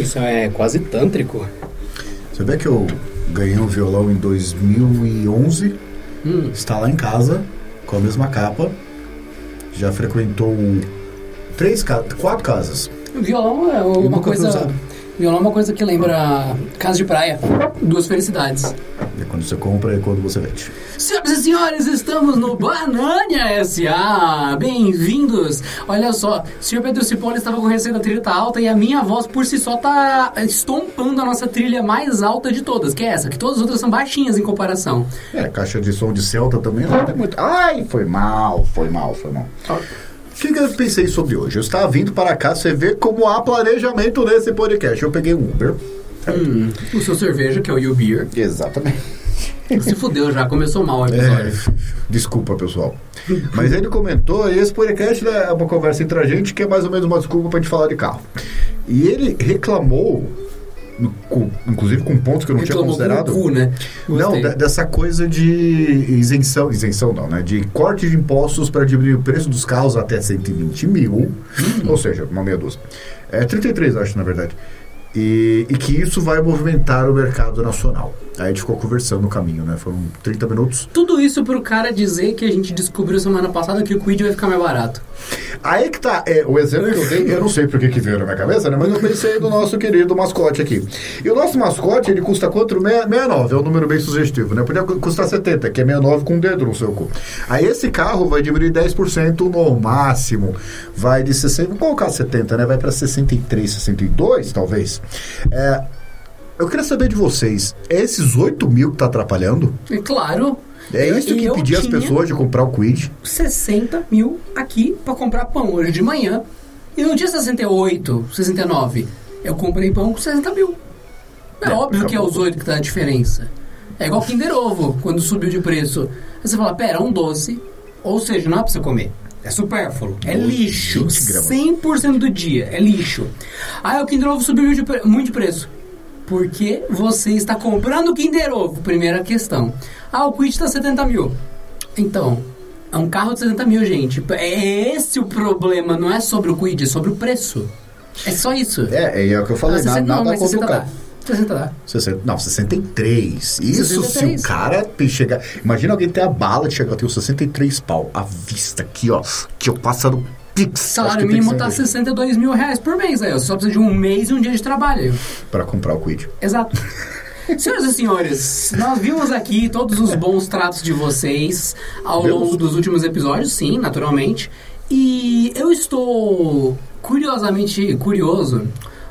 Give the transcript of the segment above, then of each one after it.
Isso é quase tântrico. Você vê que eu ganhei um violão em 2011, Hum. está lá em casa, com a mesma capa, já frequentou três, quatro casas. Violão é uma coisa. Violão é uma coisa que lembra casa de praia. Duas felicidades. É quando você compra e quando você vende. Senhoras e senhores, estamos no Banânia S.A. Bem-vindos! Olha só, o senhor Pedro Cipolla estava com receita da trilha tá alta e a minha voz por si só tá estompando a nossa trilha mais alta de todas, que é essa, que todas as outras são baixinhas em comparação. É, caixa de som de Celta também não tem muito. Ai, foi mal, foi mal, foi mal. Que, que eu pensei sobre hoje? Eu estava vindo para cá, você vê como há planejamento nesse podcast. Eu peguei um Uber. Hum, o seu cerveja, que é o You Beer. Exatamente. Se fudeu já, começou mal o É, episódio. desculpa, pessoal. Mas ele comentou, e esse podcast né, é uma conversa entre a gente, que é mais ou menos uma desculpa pra gente falar de carro. E ele reclamou, com- inclusive com pontos que eu não tinha considerado. cu, né? Não, de- dessa coisa de isenção, isenção não, né? De corte de impostos para diminuir o preço dos carros até 120 mil, Hum. ou seja, uma meia dúzia. É 33, acho, na verdade. E, e que isso vai movimentar o mercado nacional. Aí a gente ficou conversando no caminho, né? Foram 30 minutos. Tudo isso pro cara dizer que a gente descobriu semana passada que o Quid vai ficar mais barato. Aí que tá, é, o exemplo que eu dei, eu não sei por que veio na minha cabeça, né? Mas eu pensei no nosso querido mascote aqui. E o nosso mascote, ele custa quanto? Meia- 69, é um número bem sugestivo, né? Podia cu- custar 70, que é 69 com um dedo no seu cu. Aí esse carro vai diminuir 10% no máximo. Vai de 60, vamos colocar 70, né? Vai pra 63, 62, talvez. É, eu queria saber de vocês, é esses 8 mil que tá atrapalhando? E claro. É eu- isso que eu impedia as pessoas de comprar o Quid? 60 mil aqui pra comprar pão hoje de manhã. E no dia 68, 69, eu comprei pão com 60 mil. É, É, óbvio que é os 8 que tá a diferença. É igual Kinder Ovo, quando subiu de preço. Aí você fala, pera, um doce, ou seja, não é pra você comer. É supérfluo, é lixo. 20 gramas. 100% do dia, é lixo. Aí o Kinder Ovo subiu muito de preço. Porque você está comprando o Kinder Ovo, primeira questão. Ah, o Quid está 70 mil. Então, é um carro de 70 mil, gente. É esse o problema, não é sobre o Quid, é sobre o preço. É só isso. É, é, o que eu falei, Ah, nada, 60 não, nada mas contra 60 o dá. carro. 60 dá. 60, não, 63. Isso 63. se o cara chegar. Imagina alguém ter a bala de chegar, eu tenho 63 pau à vista aqui, ó. Que eu passando O salário mínimo tá 62 mil reais por mês. Aí. Você só precisa de um mês e um dia de trabalho. Pra comprar o Quid. Exato. Senhoras e senhores, nós vimos aqui todos os bons tratos de vocês ao Vemos. longo dos últimos episódios, sim, naturalmente. E eu estou curiosamente curioso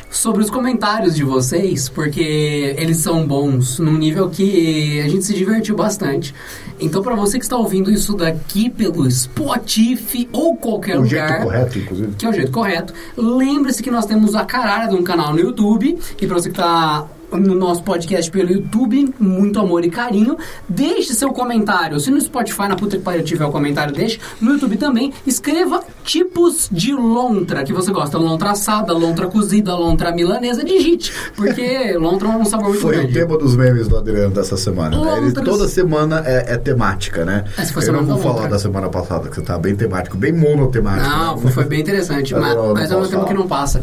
sobre os comentários de vocês, porque eles são bons num nível que a gente se divertiu bastante. Então, para você que está ouvindo isso daqui pelo Spotify ou qualquer O lugar jeito correto, inclusive. que é o jeito correto. Lembre-se que nós temos a caralho de um canal no YouTube. E pra você que tá no nosso podcast pelo YouTube, muito amor e carinho. Deixe seu comentário. Se no Spotify, na puta que pariu, tiver o comentário, deixe. No YouTube também, escreva tipos de lontra que você gosta. Lontra assada, lontra cozida, lontra milanesa. Digite, porque lontra é um sabor muito Foi o grande. tema dos memes do Adriano dessa semana. Né? Ele, toda semana é, é temática, né? A Eu não vou falar lontra. da semana passada, que você tá bem temático, bem monotemático. Não, né? foi, bem interessante, mas, mas é um tema que não passa.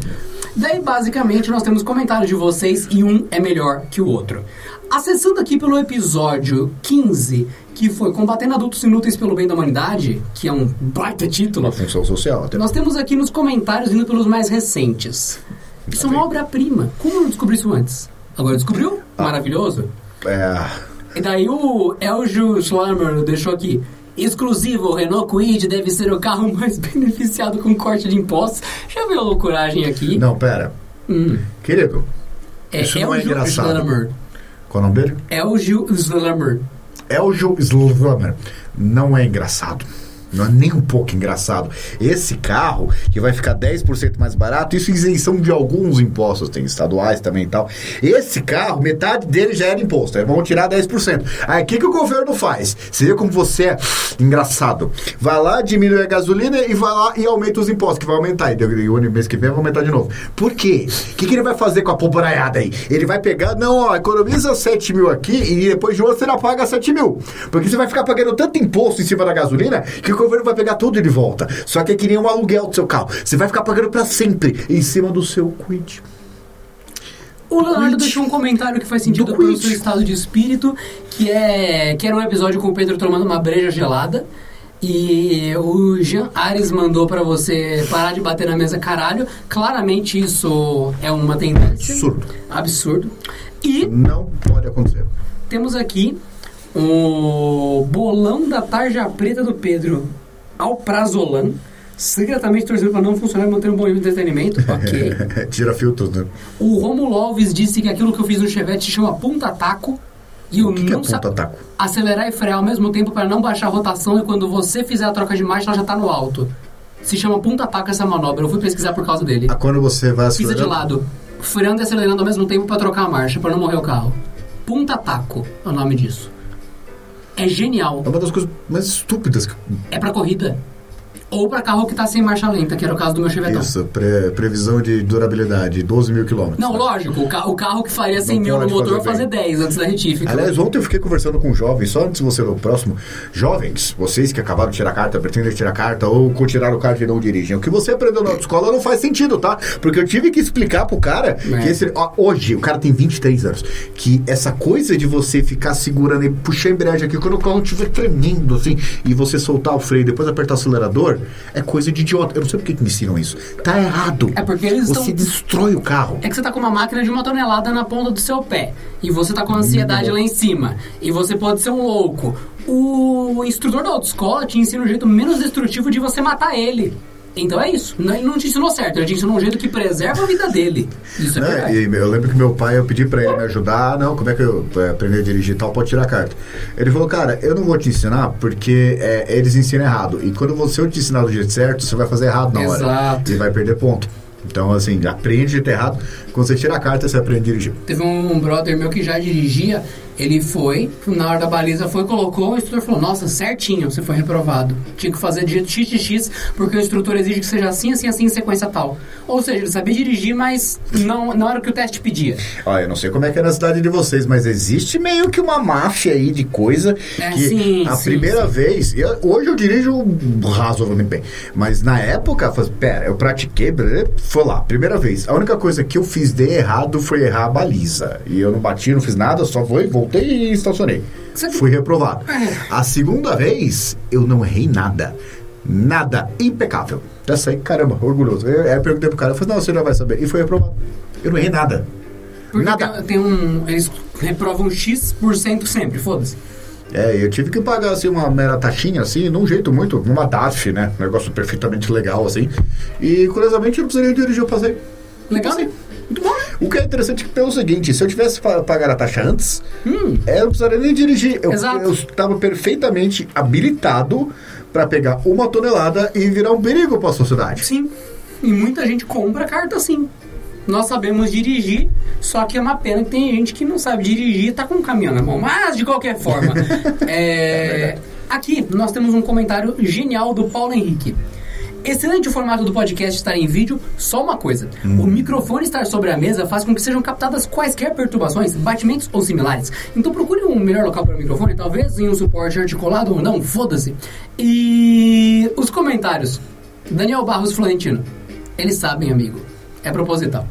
Daí, basicamente, nós temos comentários de vocês e um é melhor que o outro. Acessando aqui pelo episódio 15, que foi Combatendo Adultos Inúteis pelo Bem da Humanidade, que é um baita título, Uma função social até. nós temos aqui nos comentários indo pelos mais recentes. Isso é uma obra-prima. Como eu não descobri isso antes? Agora descobriu? Ah. Maravilhoso. É, E daí o Eljo Schlammer deixou aqui. Exclusivo, o Renault Kwid deve ser o carro mais beneficiado com corte de impostos. Já viu a loucuragem aqui? não, pera. Hum. Querido, É Isso não é Eljo engraçado. Schlammer. qual é o nome dele? Eljo Schlammer. Eljo Slavamer. Não é engraçado. Não é nem um pouco engraçado. Esse carro, que vai ficar 10% mais barato, isso isenção de alguns impostos, tem estaduais também e tal. Esse carro, metade dele já era imposto, aí vão tirar 10%. Aí o que, que o governo faz? Você vê como você é engraçado. Vai lá, diminui a gasolina e vai lá e aumenta os impostos, que vai aumentar. E o mês que vem vai aumentar de novo. Por quê? O que, que ele vai fazer com a pobraiada aí? Ele vai pegar, não, ó, economiza 7 mil aqui e depois de um ano você não paga 7 mil. Porque você vai ficar pagando tanto imposto em cima da gasolina que governo vai pegar tudo de volta. Só que é que nem um aluguel do seu carro. Você vai ficar pagando pra sempre em cima do seu quid. O Leonardo deixou um comentário que faz sentido Do pelo tweet. seu estado de espírito, que é que era um episódio com o Pedro tomando uma breja gelada. E o Jean Ares mandou pra você parar de bater na mesa, caralho. Claramente isso é uma tendência. Absurdo. Absurdo. E Não pode acontecer. temos aqui o bolão da tarja preta do Pedro ao prazolan. Secretamente torcendo pra não funcionar e manter um bom nível de entretenimento. Ok. Tira filtros, né? O Romulo Alves disse que aquilo que eu fiz no Chevette se chama punta taco. E eu O que, que é não sa- ponta taco? acelerar e frear ao mesmo tempo para não baixar a rotação e quando você fizer a troca de marcha ela já tá no alto. Se chama punta taco essa manobra. Eu fui pesquisar por causa dele. Ah, quando você vai Pisa de acelerando- lado, freando e acelerando ao mesmo tempo para trocar a marcha, para não morrer o carro. Punta taco é o nome disso. É genial. É uma das coisas mais estúpidas É pra corrida. Ou pra carro que tá sem marcha lenta, que era o caso do meu Chevetão. Isso, pre- previsão de durabilidade, 12 mil quilômetros. Não, lógico, o, ca- o carro que faria 100 mil no motor fazer fazer 10 antes da retífica. Aliás, ontem eu fiquei conversando com jovens, só antes de você ler o próximo. Jovens, vocês que acabaram de tirar carta, pretendem tirar carta ou tiraram carta e não dirigem. O que você aprendeu na autoescola não faz sentido, tá? Porque eu tive que explicar pro cara É. que esse. ó, hoje, o cara tem 23 anos. Que essa coisa de você ficar segurando e puxar a embreagem aqui quando o carro estiver tremendo, assim, e você soltar o freio e depois apertar o acelerador, é coisa de idiota. Eu não sei por que que me ensinam isso. Tá errado. É porque eles Você estão- destrói o carro. É que você tá com uma máquina de uma tonelada na ponta do seu pé. E você tá com ansiedade lá em cima. E você pode ser um louco. O instrutor da autoescola te ensina um jeito menos destrutivo de você matar ele. Então é isso. Ele não te ensinou certo, ele te ensinou um jeito que preserva a vida dele. Isso é verdade. E eu lembro que meu pai, eu pedi pra ele me ajudar. "Ah, Não, como é que eu é, aprender a dirigir e tal? Pode tirar a carta. Ele falou, cara, eu não vou te ensinar porque é, eles ensinam errado. E quando você eu te ensinar do jeito certo, você vai fazer errado na hora. Exato. E vai perder ponto. Então, assim, aprende do jeito errado. Quando você tira a carta, você aprende a dirigir. Teve um brother meu que já dirigia, ele foi, na hora da baliza foi, colocou, o instrutor falou, nossa, certinho, você foi reprovado. Tinha que fazer de jeito XXX, porque o instrutor exige que seja assim, assim, assim, em sequência tal. Ou seja, ele sabia dirigir, mas não, não era o que o teste pedia. Ó, eu não sei como é que é na cidade de vocês, mas existe meio que uma máfia aí de coisa É, que sim, a sim, primeira sim. vez, eu- hoje eu dirijo razoavelmente bem, mas na época, falei, pera, eu pratiquei, foi lá, primeira vez. A única coisa que eu fiz de errado foi errar a baliza. E eu não bati, não fiz nada, só foi, voltei e estacionei. Você- Fui reprovado. É. A segunda vez, eu não errei nada. Nada. Impecável. Dessa aí, caramba, orgulhoso. Eu, aí eu perguntei pro cara, eu falei, não, você já vai saber. E foi reprovado. Eu não errei nada. Porque Nada. tem, tem um. Eles reprovam X% sempre, foda-se. É, eu tive que pagar assim uma mera taxinha, assim, num jeito muito, numa DAF, né? Um negócio perfeitamente legal, assim. E curiosamente eu não precisaria dirigir, eu passei. Legal, né? O que é interessante é que pelo seguinte, se eu tivesse pa- pagar a taxa antes, Hum, é, eu não precisaria nem dirigir. Eu, estava perfeitamente habilitado para pegar uma tonelada e virar um perigo para a sociedade. sim. E muita gente compra carta sim. Nós sabemos dirigir, só que é uma pena que tem gente que não sabe dirigir e tá com um caminhão na mão. Mas, de qualquer forma, é, aqui nós temos um comentário genial do Paulo Henrique. Excelente o formato do podcast estar em vídeo, só uma coisa. O microfone estar sobre a mesa faz com que sejam captadas quaisquer perturbações, batimentos ou similares. Então procure um melhor local para o microfone, talvez em um suporte articulado ou não, foda-se. E os comentários. Daniel Barros Florentino. Eles sabem, amigo. É proposital.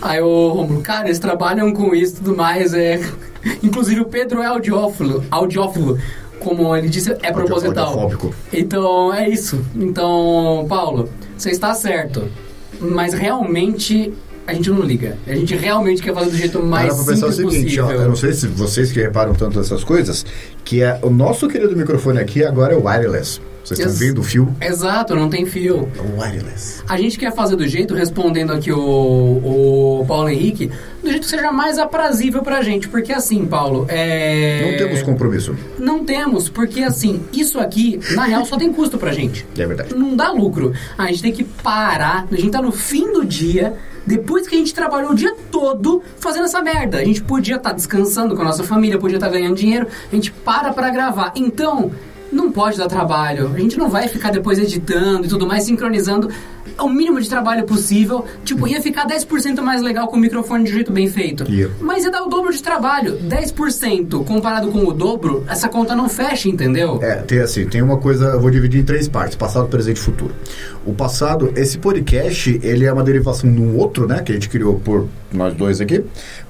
Aí o Romulo, cara, eles trabalham com isso e tudo mais. É... Inclusive o Pedro é audiófilo, audiófilo. Como ele disse, é proposital. Então, é isso. Então, Paulo, você está certo. Mas realmente a gente não liga. A gente realmente quer fazer do jeito mais pra pensar o simples seguinte, ó, possível. eu não sei se vocês que reparam tanto essas coisas, que é o nosso querido microfone aqui agora é wireless. Vocês estão vendo o fio? Exato, não tem fio. É wireless. A gente quer fazer do jeito, respondendo aqui o, o Paulo Henrique, do jeito que seja mais aprazível pra gente. Porque assim, Paulo, é... Não temos compromisso. Não temos, porque assim, isso aqui, na real, só tem custo pra gente. É verdade. Não dá lucro. A gente tem que parar, a gente tá no fim do dia, depois que a gente trabalhou o dia todo fazendo essa merda. A gente podia estar descansando com a nossa família, podia estar ganhando dinheiro, a gente para pra gravar. Então, não pode dar trabalho. A gente não vai ficar depois editando e tudo mais, sincronizando. o mínimo de trabalho possível. Tipo, ia ficar 10% mais legal com o microfone de jeito bem feito. Ia. Mas ia dar o dobro de trabalho. 10% comparado com o dobro, essa conta não fecha, entendeu? É, tem assim, tem uma coisa, eu vou dividir em três partes, passado, presente e futuro. O passado, esse podcast, ele é uma derivação de um outro, né, que a gente criou por nós dois aqui,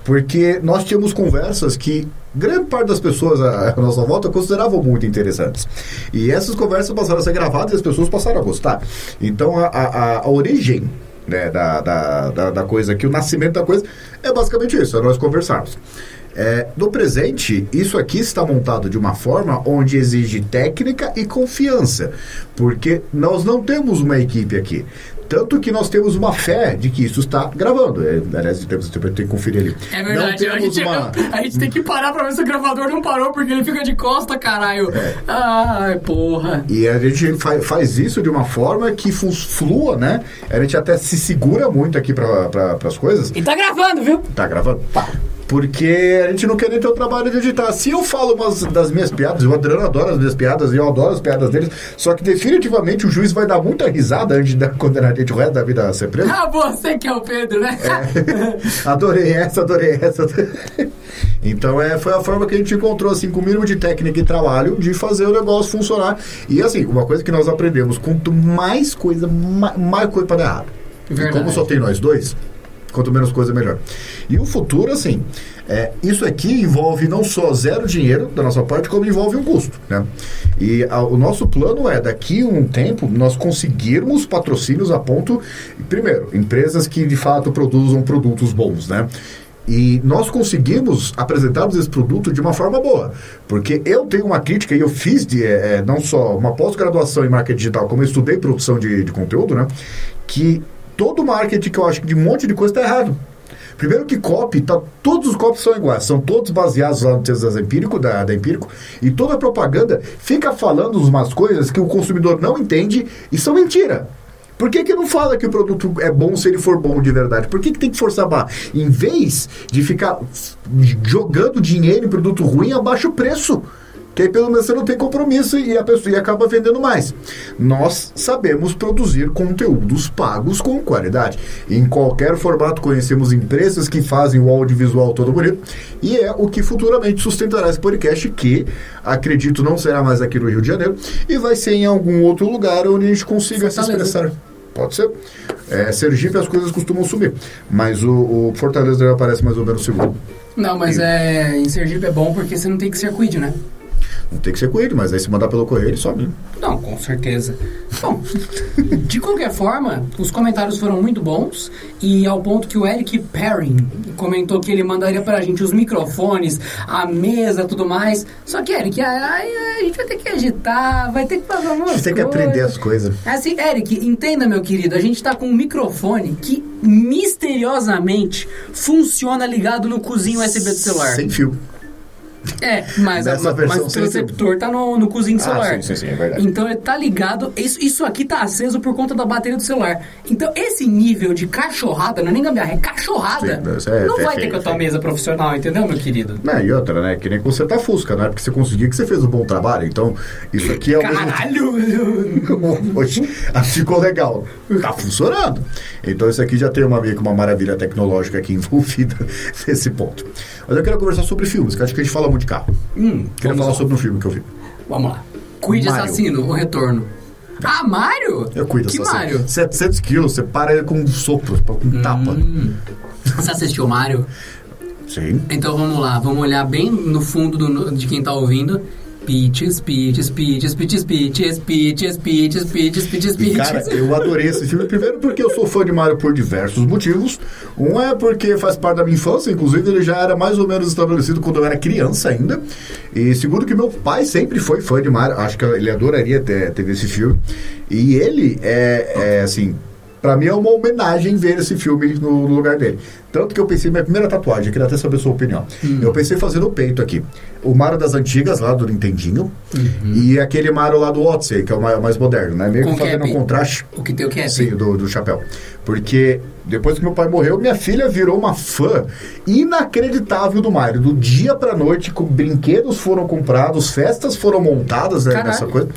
porque nós tínhamos conversas que grande parte das pessoas à nossa volta consideravam muito interessantes. E essas conversas passaram a ser gravadas e as pessoas passaram a gostar. Então, a, a, a origem né, da, da, da, da coisa aqui, o nascimento da coisa, é basicamente isso, é nós conversarmos. É, no presente, isso aqui está montado de uma forma onde exige técnica e confiança, porque nós não temos uma equipe aqui. Tanto que nós temos uma fé de que isso está gravando. É, aliás, temos, tem que conferir ali. É verdade, Não a temos gente, uma... a gente tem que parar pra ver se o gravador não parou, porque ele fica de costa, caralho. É. Ai, porra. E a gente fa- faz isso de uma forma que flua, né? A gente até se segura muito aqui para pra, as coisas. E tá gravando, viu? Tá gravando? Tá. Porque a gente não quer nem ter o trabalho de editar. Se eu falo umas das minhas piadas, o Adriano adora as minhas piadas e eu adoro as piadas deles, só que definitivamente o juiz vai dar muita risada antes de condenar a gente o resto da vida a ser preso. Ah, você que é o Pedro, né? adorei essa, adorei essa. Então é, foi a forma que a gente encontrou, assim, com o mínimo de técnica e trabalho de fazer o negócio funcionar. E assim, uma coisa que nós aprendemos, quanto mais coisa, ma- mais coisa para dar errado. E como só tem nós dois, quanto menos coisa, melhor. E o futuro, assim, é, isso aqui envolve não só zero dinheiro da nossa parte, como envolve um custo, né? E a- o nosso plano é, daqui a um tempo, nós conseguirmos patrocínios a ponto, primeiro, empresas que de fato produzam produtos bons, né? E nós conseguimos apresentarmos esse produto de uma forma boa. Porque eu tenho uma crítica, e eu fiz de, é, é, não só uma pós-graduação em marketing digital, como eu estudei produção de, de conteúdo, né? Que todo marketing que eu acho que de um monte de coisa está errado. Primeiro que copy, tá, todos os copies são iguais, são todos baseados lá no texto das Empírico, da, da Empírico, e toda a propaganda fica falando umas coisas que o consumidor não entende e são mentira. Por que, que não fala que o produto é bom se ele for bom de verdade? Por que, que tem que forçar barra? Em vez de ficar jogando dinheiro em produto ruim a baixo preço. Que aí pelo menos você não tem compromisso e a pessoa e acaba vendendo mais. Nós sabemos produzir conteúdos pagos com qualidade. Em qualquer formato conhecemos empresas que fazem o audiovisual todo bonito e é o que futuramente sustentará esse podcast que acredito não será mais aqui no Rio de Janeiro e vai ser em algum outro lugar onde a gente consiga se expressar. Pode ser. É, Sergipe as coisas costumam subir, mas o, o Fortaleza já aparece mais ou menos seguro. Não, mas é, em Sergipe é bom porque você não tem que ser quid, né? Não tem que ser com ele, mas aí se mandar pelo correio, ele sobe. Não, com certeza. Bom, de qualquer forma, os comentários foram muito bons e ao ponto que o Eric Perrin comentou que ele mandaria pra gente os microfones, a mesa, tudo mais. Só que, Eric, a, a- gente vai ter que editar, vai ter que fazer umas gente tem que aprender as coisas. Assim, Eric, entenda, meu querido, a gente tá com um microfone que misteriosamente funciona ligado no cozinho USB do celular. Sem fio. É, mas, a- mas o receptor tá no, no cozinho do Ah, celular. sim, sim, sim, é verdade. Então ele tá ligado. Isso, isso aqui tá aceso por conta da bateria do celular. Então esse nível de cachorrada, não é nem gambiarra, é cachorrada. Sim, é- não é vai ter com a tua feio. mesa profissional, entendeu, meu querido? Não, e outra, né? Que nem consertar Fusca, não é porque você conseguiu que você fez um bom trabalho. Então, isso aqui é o mesmo Caralho! Oxe, ah, ficou legal. Tá funcionando. Então isso aqui já tem uma, meio que uma maravilha tecnológica aqui envolvida nesse ponto. Mas eu quero conversar sobre filmes, que eu acho que a gente fala muito de carro. hum, Queria falar lá. sobre um filme que eu vi. Vamos lá. Quid Mario. Assassino, o retorno. Ah, Mario? Eu cuido Que Mario? cena. 700 quilos, você para ele com um sopro, com tapa. Hum. Você assistiu Mario? Sim. Então vamos lá, vamos olhar bem no fundo do- de quem tá ouvindo. Peaches, peaches, peaches, peaches, peaches, peaches, peaches, peaches, peaches, E, cara, peaches. eu adorei esse filme. Primeiro porque eu sou fã de Mario por diversos motivos. Um é porque faz parte da minha infância, inclusive ele já era mais ou menos estabelecido quando eu era criança ainda. E segundo que meu pai sempre foi fã de Mario. Acho que ele adoraria ter, ter esse filme. E ele é, é assim... Pra mim é uma homenagem ver esse filme no, no lugar dele. Tanto que eu pensei, minha primeira tatuagem, eu queria até saber a sua opinião. Hum. Eu pensei em fazer no peito aqui. O Mario das antigas, lá do Nintendinho, Uhum. e aquele Mario lá do Odyssey, que é o mais, mais moderno, né? Meio Com que fazendo cap. um contraste. O que tem o cap? Sim, do, do chapéu. Porque depois que meu pai morreu, minha filha virou uma fã inacreditável do Mario. Do dia pra noite, com brinquedos foram comprados, festas foram montadas né, Caralho. nessa coisa.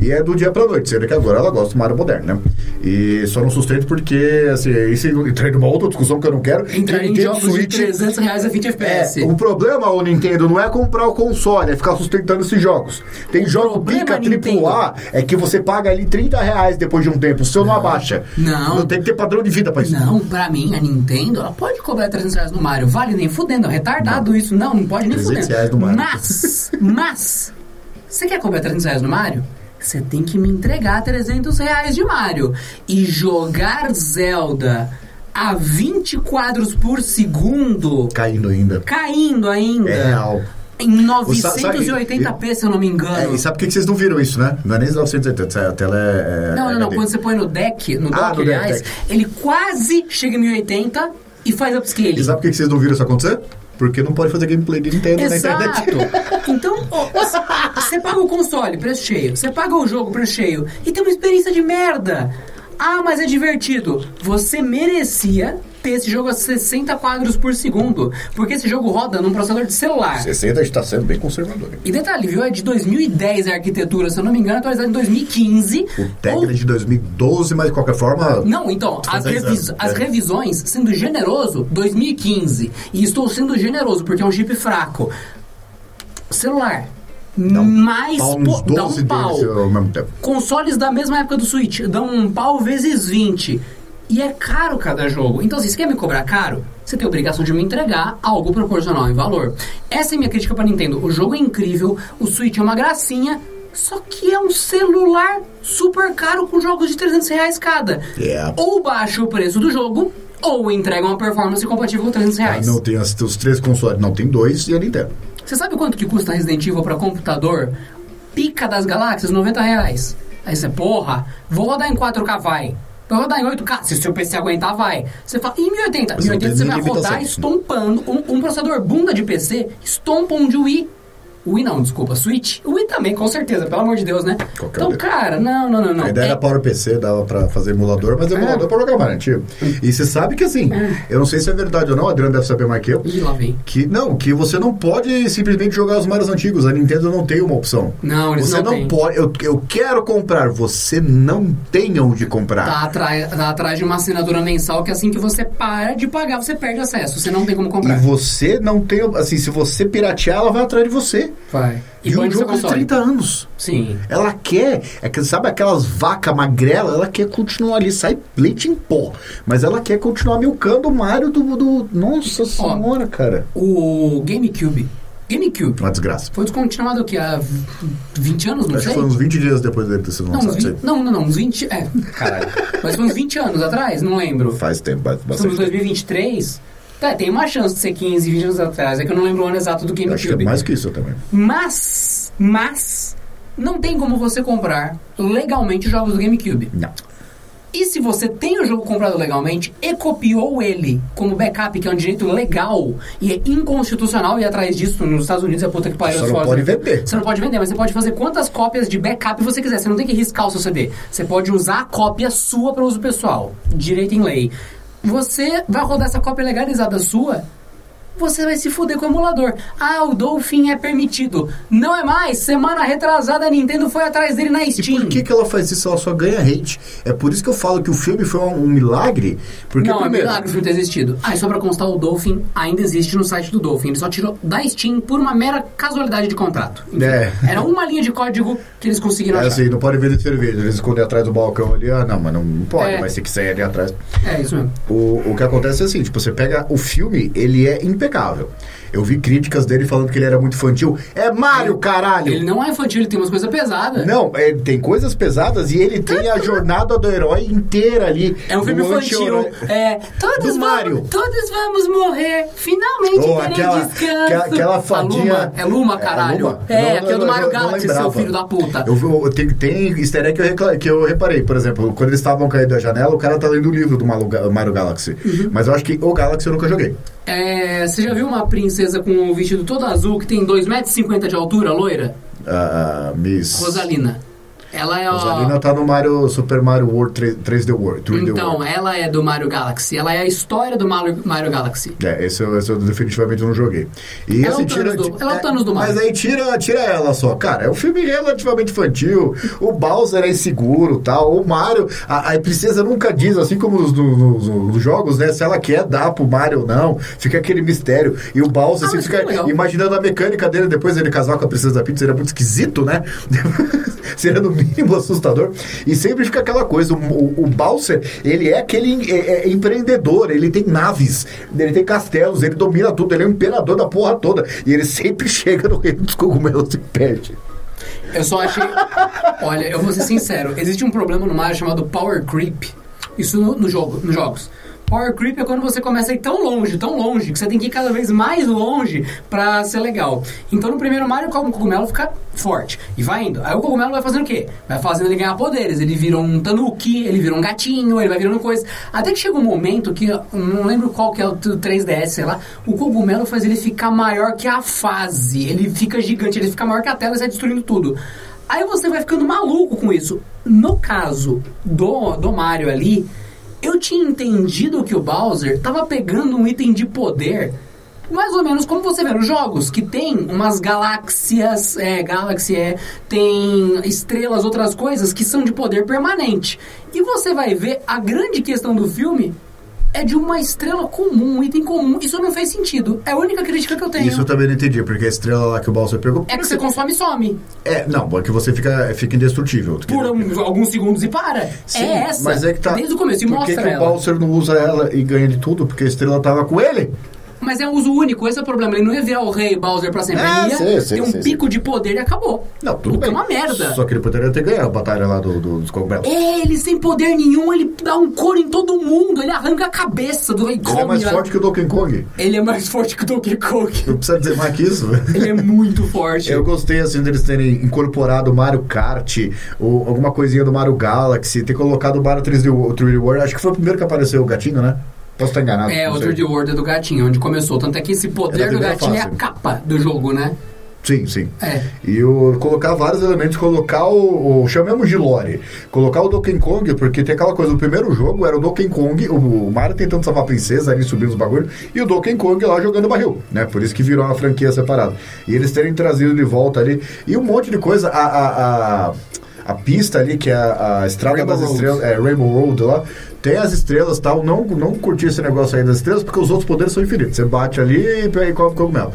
E é do dia pra noite, sendo que agora ela gosta do Mario moderno, né? E só não sustento porque, assim, isso entra numa outra discussão que eu não quero. Entrar em jogos de 300 reais a 20 É, FPS. o problema, ô Nintendo, não é comprar o console, é ficar sustentando esses jogos. Tem O jogo pica AAA, é que você paga ali 30 reais depois de um tempo, o seu não, abaixa. Não. Não tem que ter padrão de vida pra isso. Não, pra mim, a Nintendo, ela pode cobrar 300 reais no Mario. Vale nem fudendo, é retardado isso. Não, não pode nem 300 fudendo. reais no Mario. Mas, mas, você quer cobrar 300 reais no Mario? Você tem que me entregar 300 reais de Mario. E jogar Zelda a 20 quadros por segundo, Caindo ainda. caindo ainda. É real. Em sa- sabe- 980p, se eu não me É, engano. e sabe por que vocês não viram isso, né? Não é nem 980, a tela é. é Não, não, não. Quando você põe no deck, no Ah, dock, aliás, deck. ele quase chega em 1080 e faz upscaling. E sabe por que vocês não viram isso acontecer? Porque não pode fazer gameplay de Nintendo na internet. Exato. Então, você paga o console, preço cheio. Você paga o jogo, preço cheio. E tem uma experiência de merda. Ah, mas é divertido. Você merecia ter esse jogo a 60 quadros por segundo. Porque esse jogo roda num processador de celular. 60 está sendo bem conservador. E detalhe, viu? É de 2010 a arquitetura, se eu não me engano, atualizada em 2015. O Tegra é de 2012, mas de qualquer forma. Não, então, as, dez revis- as é. revisões, sendo generoso, 2015. E estou sendo generoso, porque é um chip fraco. Celular. Dá um mais pau nos dá 12 um pau. ao mesmo tempo. Consoles da mesma época do Switch dão um pau vezes 20. E é caro cada jogo. Então, se você quer me cobrar caro, você tem a obrigação de me entregar algo proporcional em valor. Essa é a minha crítica para Nintendo. O jogo é incrível, o Switch é uma gracinha, só que é um celular super caro com jogos de 300 reais cada. Yeah. Ou baixa o preço do jogo, ou entrega uma performance compatível com 300 Ah, reais. não tem as- os três consoles, não tem dois e a Nintendo. Você sabe quanto que custa Resident Evil para computador? Pica das galáxias, 90 reais. Aí você, porra, vou rodar em 4K, vai. Vou rodar em 8K, se o seu PC aguentar, vai. Você fala, em 1080? Mas não 1080 tem você vai rodar estompando um, um processador bunda de PC, estompa um de Wii. Wii não, desculpa, Switch. Wii também, com certeza, pelo amor de Deus, né? Qualquer então, cara, não, não, não, não. A ideia É- era para o PC, dava pra fazer emulador, mas emulador é pra jogar mais antigo. E você sabe que assim, eu não sei se é verdade ou não, o Adriano deve saber mais que eu. Ih, lá vem. Que não, que você não pode simplesmente jogar os Marios antigos. A Nintendo não tem uma opção. Não, eles você não não pode. Eu, eu quero comprar, você não tem onde comprar. Tá atrás, tá atrás de uma assinatura mensal que assim que você para de pagar, você perde acesso. Você não tem como E comprar. você não tem. Assim, se você piratear, ela vai atrás de você. Vai. E, um bane seu jogo de console. 30 anos. Sim. Ela quer, é que, sabe aquelas vacas magrelas? Ela quer continuar ali, sai leite em pó. Mas ela quer continuar milcando o Mario do. do nossa senhora, cara. O GameCube. GameCube. Uma desgraça. Foi descontinuado o quê? Há 20 anos, não Acho que sei? foi uns 20 dias depois dele ter sido Não, lançado. 20, não, não, não, uns 20. É, caralho. Mas foi uns 20 anos atrás, não lembro. Faz tempo, bastante em tempo. 2023. É, tem uma chance de ser 15, 20 anos atrás. É que eu não lembro o ano exato do Acho que é GameCube. mais que isso também. Mas, mas, não tem como você comprar legalmente jogos do GameCube. Não. E se você tem o jogo comprado legalmente e copiou ele como backup, que é um direito legal e é inconstitucional e atrás disso nos Estados Unidos é puta que pariu. Só as não pode vender. Você não pode vender, mas você pode fazer quantas cópias de backup você quiser. Você não tem que riscar o seu CD. Você pode usar a cópia sua para uso pessoal. Direito em lei. Você vai rodar essa cópia legalizada sua você vai se fuder com o emulador. Ah, o Dolphin é permitido. Não é mais. Semana retrasada a Nintendo foi atrás dele na E Steam. por que, que ela faz isso? Ela só ganha hate. É por isso que eu falo que o filme foi um, um milagre. Porque, não, primeiro, é milagre o filme ter existido. Ah, e só pra constar, o Dolphin ainda existe no site do Dolphin. Ele só tirou da Steam por uma mera casualidade de contrato. Enfim, É. Era uma linha de código que eles conseguiram É achar. assim, não pode vender cerveja. Eles escondem atrás do balcão ali. Ah, não, mas não, pode. É. Mas se quiser ali atrás. É, isso mesmo. O, o que acontece é assim, tipo, você pega o filme, ele é impecável impecável. Eu vi críticas dele falando que ele era muito infantil. É Mario, caralho! Ele não é infantil, ele tem umas coisas pesadas. Não, é, tem coisas pesadas e ele tem a jornada do herói inteira ali. É um filme infantil. É, todos. Vamos, todos vamos morrer. Finalmente terei aquela- descanso. aquela- fadinha- Luma, é Luma, É, caralho. Luma. É, Não, aqui é do Mario Galaxy, seu filho da puta. Eu, eu- tem, tem easter egg que eu, que eu reparei, por exemplo, quando eles estavam caindo da janela, o cara tá lendo o livro do Mario Galaxy. Uhum. Mas eu acho que o Galaxy eu nunca joguei. É, você já viu uma princesa com um vestido todo azul que tem 2,50m de altura, loira? A, a Miss. Rosalina. Ela é. Rosalina tá no Mario, Super Mario World 3, 3D World. 3D Então, World. ela é do Mario Galaxy. Ela é a história do Mario, Mario Galaxy. É, esse eu, esse eu definitivamente não joguei. E Ela é o tira. Do- ela é o Thanos do Mas Mario. aí tira, tira ela só. Cara, é um filme relativamente infantil. O Bowser é inseguro tal. O Mario. A, a princesa nunca diz, assim como nos, no- nos- nos jogos, né? Se ela quer dar pro Mario ou não. Fica aquele mistério. E o Bowser, Ah, mas fica legal. imaginando a mecânica dele depois dele casar com a princesa da Peach. Seria muito esquisito, né? seria no mínimo assustador. E sempre fica aquela coisa: o, o, o Bowser, ele é aquele é- é empreendedor, ele tem naves, ele tem castelos, ele domina tudo, ele é o imperador da porra toda. E ele sempre chega no reino dos cogumelos e perde. Eu só achei. Olha, eu vou ser sincero. Existe um problema no Mario chamado Power Creep. Isso no, no jogo, nos jogos. Power Creep é quando você começa a ir tão longe, tão longe, que você tem que ir cada vez mais longe pra ser legal. Então no primeiro Mario, o cogumelo fica forte e vai indo. Aí o cogumelo vai fazendo o quê? Vai fazendo ele ganhar poderes. Ele vira um tanuki, ele vira um gatinho, ele vai virando coisa. Até que chega um momento que, não lembro qual que é o 3DS, sei lá, o cogumelo faz ele ficar maior que a fase. Ele fica gigante, ele fica maior que a tela e sai destruindo tudo. Aí você vai ficando maluco com isso. No caso do, do Mario ali, eu tinha entendido que o Bowser tava pegando um item de poder, mais ou menos como você vê nos jogos, que tem umas galáxias, é, Galaxy é, tem estrelas, outras coisas que são de poder permanente. E você vai ver, a grande questão do filme é de uma estrela comum, um item comum. Isso não fez sentido. É a única crítica que eu tenho. Isso eu também não entendi, porque a estrela lá que o Bowser pegou. É que você consome e some. É, não, é que você fica, fica indestrutível. Por um- alguns segundos e para. Sim, é essa. Mas é que tá. Desde o começo. E Por que mostra que o. Bowser não usa ela e ganha de tudo? Porque a estrela tava com ele? Mas é um uso único, esse é o problema. Ele não ia virar o rei Bowser pra sempre. Ah, ele ia sei, sei, ter um sei, pico de poder e acabou. Não, tudo que bem. é uma merda. Só que ele poderia ter ganhado a batalha lá do, do- dos cogumelos. É, ele sem poder nenhum, ele dá um couro em todo mundo, ele arranca a cabeça do rei Ele é mais Kong, forte que o Donkey Kong. Ele é mais forte que o Donkey Kong. Não precisa dizer mais que isso. Ele é muito forte. Eu gostei, assim, deles terem incorporado o Mario Kart, ou alguma coisinha do Mario Galaxy, ter colocado o Mario 3D, Wo- 3D World. Acho que foi o primeiro que apareceu o gatinho, né? Posso estar enganado. É, o. 3D World é do gatinho, onde começou. Tanto é que esse É poder do gatinho é a fase. capa do jogo, né? Sim, sim. É. E o, colocar vários elementos, colocar o, o. Chamemos de lore. Colocar o Donkey Kong, porque tem aquela coisa: o primeiro jogo era o Donkey Kong, o, o Mario tentando salvar a princesa ali subindo os bagulhos, e o Donkey Kong lá jogando barril, né? Por isso que virou uma franquia separada. E eles terem trazido de volta ali, e um monte de coisa. A. a, a a pista ali, que é a, a Estrada Rainbow das Road. Estrelas, é, Rainbow Road lá, tem as estrelas tal. Não, não curti esse negócio aí das estrelas, porque os outros poderes são infinitos. Você bate ali e come cogumelo.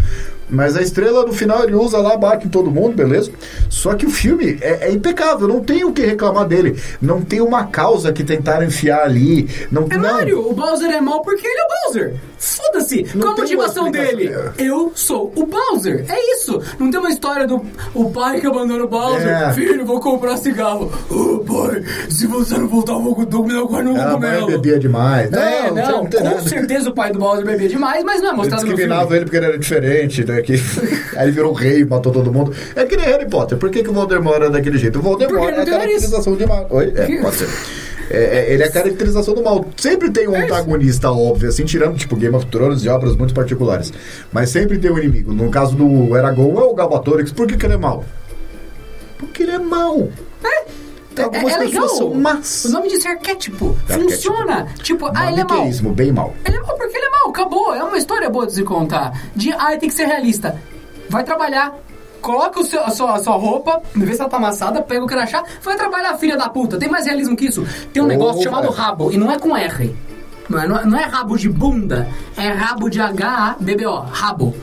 Mas a estrela, no final, ele usa lá, bate em todo mundo, beleza? Só que o filme é, é impecável, não tem o que reclamar dele. Não tem uma causa que tentaram enfiar ali. Não, É não. Mario, o Bowser é mal porque ele é o Bowser. Foda-se. Não Qual a motivação dele? Eu sou o Bowser. É isso. Não tem uma história do o pai que abandona o Bowser. É. Filho, vou comprar cigarro. Ô pai, se você não voltar, eu vou dominar o guarda A mãe cogumelo. bebia demais. Não, É, não, não, tem com nada. certeza o pai do Bowser bebia demais, mas não é mostrado no filme. ele porque ele era diferente, né? Que... Aí ele virou rei, matou todo mundo. É que nem Harry Potter. Por que, que o Voldemort era daquele jeito? O Voldemort é a caracterização de mal. Oi? É, pode ser. É, é, ele é a caracterização do mal. Sempre tem um É antagonista óbvio, assim, tirando tipo Game of Thrones e obras muito particulares. Mas sempre tem um inimigo. No caso do Eragon é o Galbatorix. Por que, que ele é mau? Porque ele é mau. É, Algumas é legal. pessoas são más. O nome disso é arquétipo. Arquétipo. Funciona. Tipo, ah, ele é mau. Maniqueísmo, bem mal. Ele é mal porque ele é mal, acabou. É uma história boa de se contar. De, ah, tem que ser realista. Vai trabalhar. Coloca o seu, a, sua, a sua roupa, vê se ela tá amassada, pega o crachá, vai trabalhar, filha da puta. Tem mais realismo que isso. Tem um negócio chamado é. rabo, e não é com R. Não é, não é- não é rabo de bunda, é rabo de H-A-B-B-O, rabo.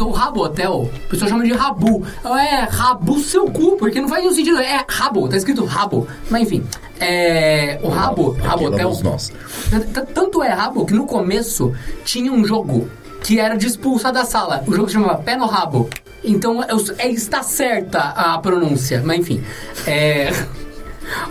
Então o rabo hotel, o pessoal chama de rabu. É, rabu seu cu, porque não faz nenhum sentido. É rabo, tá escrito rabo. Mas enfim, é. O rabo, rabo hotel. nós. Tanto é rabo que no começo tinha um jogo que era de expulsar da sala. O jogo se chamava Pé no Rabo. Então é, está certa a pronúncia, mas enfim. É.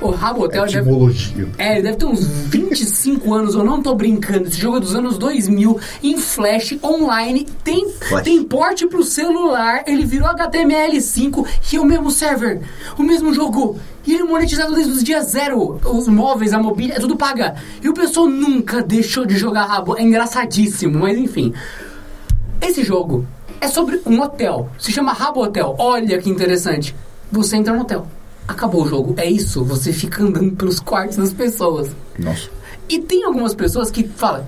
O Rabo Hotel deve, Etimologia. é, ele deve ter uns 25 anos, eu não tô brincando. Esse jogo é dos anos 2000, em Flash, online, tem, Flash. tem porte pro celular, ele virou HTML5 e é o mesmo server, o mesmo jogo. E ele é monetizado desde os dias zero. Os móveis, a mobília, é tudo paga. E o pessoal nunca deixou de jogar rabo. É engraçadíssimo, mas enfim. Esse jogo é sobre um hotel. Se chama Rabo Hotel. Olha que interessante. Você entra no hotel. Acabou o jogo. É isso. Você fica andando pelos quartos das pessoas. Nossa. E tem algumas pessoas que falam: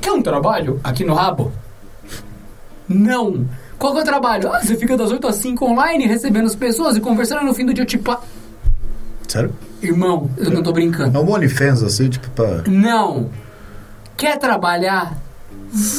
Quer um trabalho aqui no rabo? Não. Qual que é o trabalho? Ah, você fica das 8 às 5 online recebendo as pessoas e conversando no fim do dia, tipo, ah, Sério? irmão, eu não tô brincando. É um OnlyFans, assim, tipo, pra... Não. Quer trabalhar?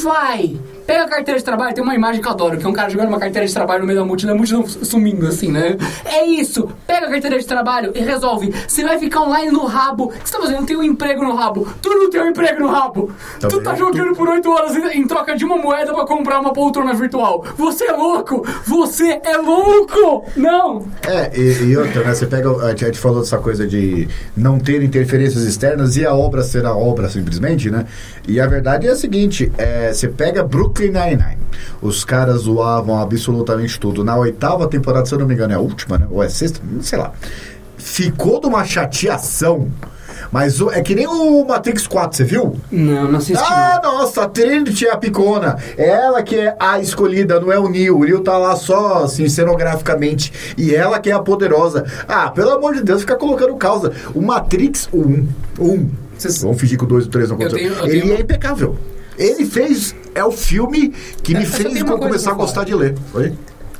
Vai. Pega a carteira de trabalho, tem uma imagem que eu adoro, que é um cara jogando uma carteira de trabalho no meio da multidão, a multidão sumindo assim, né? É isso. Pega a carteira de trabalho e resolve. Você vai ficar online no rabo. O que você tá fazendo? Tem um emprego no rabo. Tu não tem um emprego no rabo. Tá tu bem. tá jogando por 8 horas em, troca de uma moeda pra comprar uma poltrona virtual. Você é louco. Você é louco. Não. É, e, e outra, né? Você pega. A gente, a gente falou dessa coisa de não ter interferências externas e a obra ser a obra simplesmente, né? E a verdade é a seguinte: é, você pega Brooklyn Nine-Nine. Os caras zoavam absolutamente tudo. Na oitava temporada, se eu não me engano, é a última, né? Ou é sexta? Sei lá. Ficou de uma chateação. Mas o- é que nem o Matrix 4, você viu? Não, não assisti. Ah, nossa, a Trinity é a picona. É ela que é a escolhida, não é o Neil. O Neil tá lá só, assim, cenograficamente. E ela que é a poderosa. Ah, pelo amor de Deus, fica colocando causa. O Matrix 1. 1. Vocês- Vamos fingir que o 2 e o 3 não Eu aconteceu. tenho- Ele tenho- é impecável. Ele fez. É o filme que É, me fez começar a gostar de ler. Oi?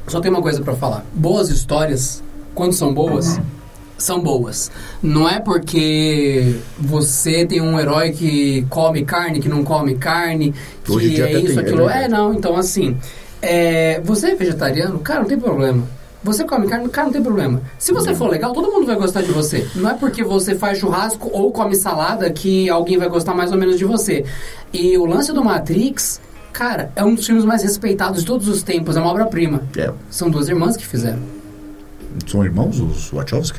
Só tem uma coisa pra falar. Boas histórias, quando são boas, são boas. Não é porque você tem um herói que come carne, que não come carne, que é isso, é aquilo. É, não. Então, assim, é, você é vegetariano, cara, não tem problema. Você come carne, cara, não tem problema. Se você for legal, todo mundo vai gostar de você. Não é porque você faz churrasco ou come salada que alguém vai gostar mais ou menos de você. E o lance do Matrix, cara, é um dos filmes mais respeitados de todos os tempos, é uma obra-prima. É. São duas irmãs que fizeram. São irmãos, os Wachowski?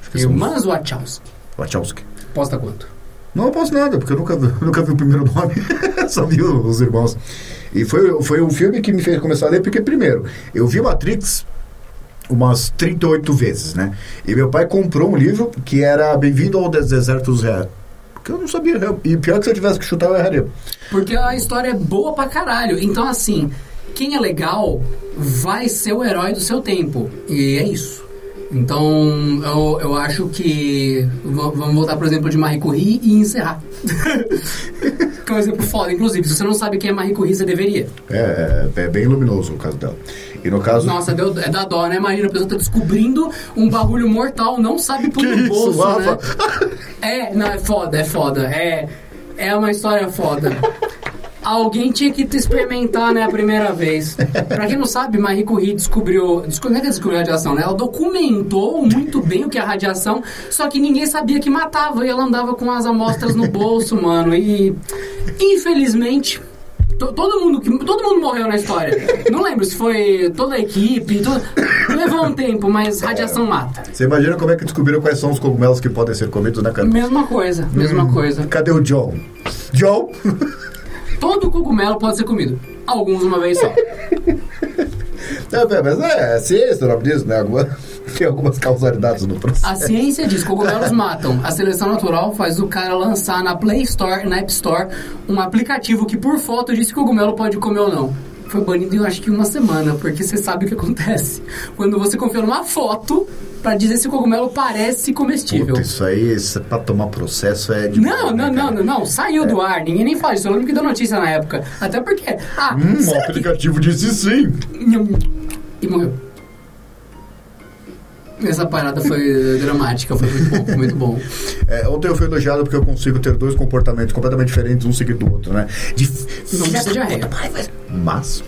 Acho que são Irmãs Wachowski. Wachowski. Posta quanto? Não posso nada, porque eu nunca, vi- nunca vi o primeiro nome, só vi os irmãos. E foi, foi o filme que me fez começar a ler, porque, primeiro, eu vi Matrix umas 38 vezes, né? E meu pai comprou um livro que era Bem-vindo ao Des- Deserto dos Reais. Que eu não sabia? E pior que se eu tivesse que chutar, eu erraria. Porque a história é boa pra caralho. Então, assim, quem é legal vai ser o herói do seu tempo. E é isso. Então, eu, eu acho que. Vamos voltar, por exemplo, de Marie Curie e encerrar. que é um exemplo foda. Inclusive, se você não sabe quem é Marie Curie, você deveria. É, é, é bem luminoso o caso dela. E no caso. Nossa, deu, é da dó, né? Imagina, a pessoa tá descobrindo um bagulho mortal, não sabe pôr Que isso, bolso, lava? né? É, não, é foda, é foda. É, é uma história foda. Alguém tinha que te experimentar, né, a primeira vez. Pra quem não sabe, Marie Curie descobriu... desco- Não é que ela descobriu a radiação, né? Ela documentou muito bem o que é a radiação, só que ninguém sabia que matava. E ela andava com as amostras no bolso, mano. E, infelizmente... to- Todo mundo, todo mundo morreu na história. Não lembro se foi toda a equipe. to- Levou um tempo, mas radiação mata. Você imagina como é que descobriram quais são os cogumelos que podem ser comidos, né, cara? Mesma coisa, mesma coisa. Cadê o John? John? Todo cogumelo pode ser comido. Alguns uma vez só. É, mas é, é ciência o nome disso, né? Alguma, tem algumas causalidades no processo. A ciência diz que cogumelos matam. A seleção natural faz o cara lançar na Play Store, na App Store, um aplicativo que por foto diz se cogumelo pode comer ou não. Foi banido em acho que uma semana, porque você sabe o que acontece. Quando você confia numa foto pra dizer se o cogumelo parece comestível. Puta, isso aí, isso é pra tomar processo é de. Não, não, não, não, não, saiu do ar, ninguém nem fala isso. Eu lembro que deu notícia na época. Até porque. Ah, Hum, o será que- aplicativo disse sim. E morreu. Essa parada foi dramática, foi muito bom, foi muito bom. É, ontem eu fui elogiado porque eu consigo ter dois comportamentos completamente diferentes, um seguido do outro, né? De Não precisa de arreia. Mas.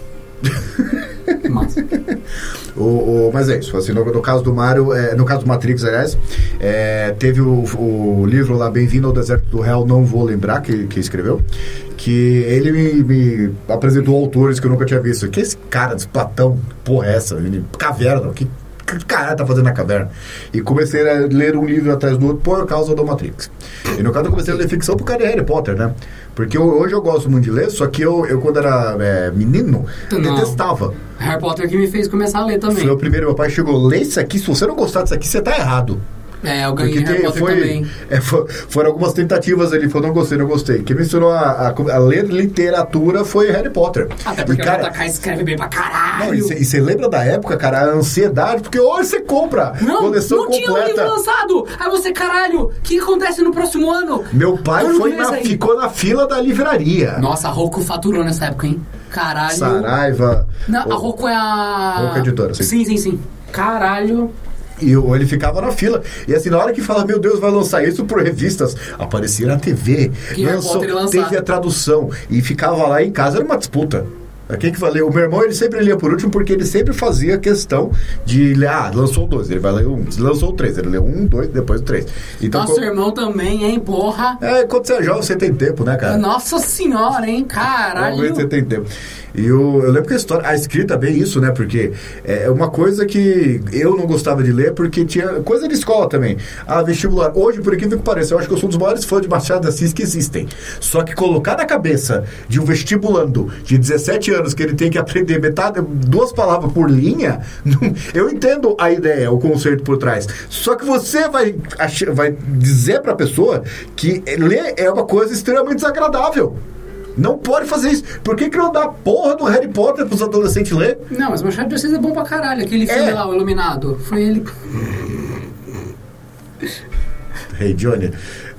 Mas, O, o- mas é isso, assim, no, no caso do Mario, é, no caso do Matrix, aliás, é, teve o, o livro lá, Bem-vindo ao Deserto do Réu, não vou lembrar que, que escreveu, que ele me, me apresentou autores que eu nunca tinha visto. Que esse cara desse Platão, porra é essa? Ele- Caverna, que, que caralho tá fazendo na caverna? E comecei a ler um livro atrás do outro por causa do Matrix. E no caso eu comecei a ler ficção por causa de Harry Potter, né? Porque eu- hoje eu gosto muito de ler, só que eu, eu quando era é, menino, detestava. Harry Potter que me fez começar a ler também. Foi o primeiro, meu pai chegou, lê isso aqui, se você não gostar disso aqui, você tá errado. É, eu ganhei Porque tem- foi, também. é, fo- foram algumas tentativas ali, falou, não gostei, não gostei. Quem me ensinou a, a, a ler literatura foi Harry Potter. Até E, porque cara, o JK escreve bem pra não, caralho. e você lembra da época, cara, a ansiedade, porque hoje você compra Não, coleção não tinha um completa. livro lançado. Aí você, caralho, o que acontece no próximo ano? Meu pai não foi na- ficou na fila da livraria. Nossa, a Roku faturou nessa época, hein? Caralho. Saraiva. Não, a Roku é a... Roku Editora, sim. Sim, sim, sim. Caralho. E eu- ele ficava na fila. E assim, na hora que fala, meu Deus, vai lançar isso por revistas, aparecia na TV. Que lançar. teve a tradução. E ficava lá em casa, era uma disputa. Quem que vai ler? O meu irmão, ele sempre lia por último, porque ele sempre fazia questão de ler. Ah, lançou dois, ele vai ler um. Lançou três, ele lê um, dois, depois o três. Então, Nosso co- irmão também, hein, porra. é, quando você é jovem, você tem tempo, né, cara? Nossa senhora, hein, caralho. Realmente você tem tempo. E o- eu lembro que a história, a escrita é bem isso, né? Porque é uma coisa que eu não gostava de ler, porque tinha coisa de escola também. Ah, vestibular. Hoje, por incrível que pareça, eu acho que eu sou um dos maiores fãs de Machado Assis que existem. Só que colocar na cabeça de um vestibulando de 17 anos que ele tem que aprender metade, duas palavras por linha, eu entendo a ideia, o conceito por trás. Só que você vai, vai dizer pra pessoa que ler é uma coisa extremamente desagradável. Não pode fazer isso. Por que, que não dá a porra do Harry Potter pros adolescentes ler? Não, mas Machado de Assis é bom pra caralho. Aquele filme É. lá, o Iluminado. Foi ele. Hey, Johnny.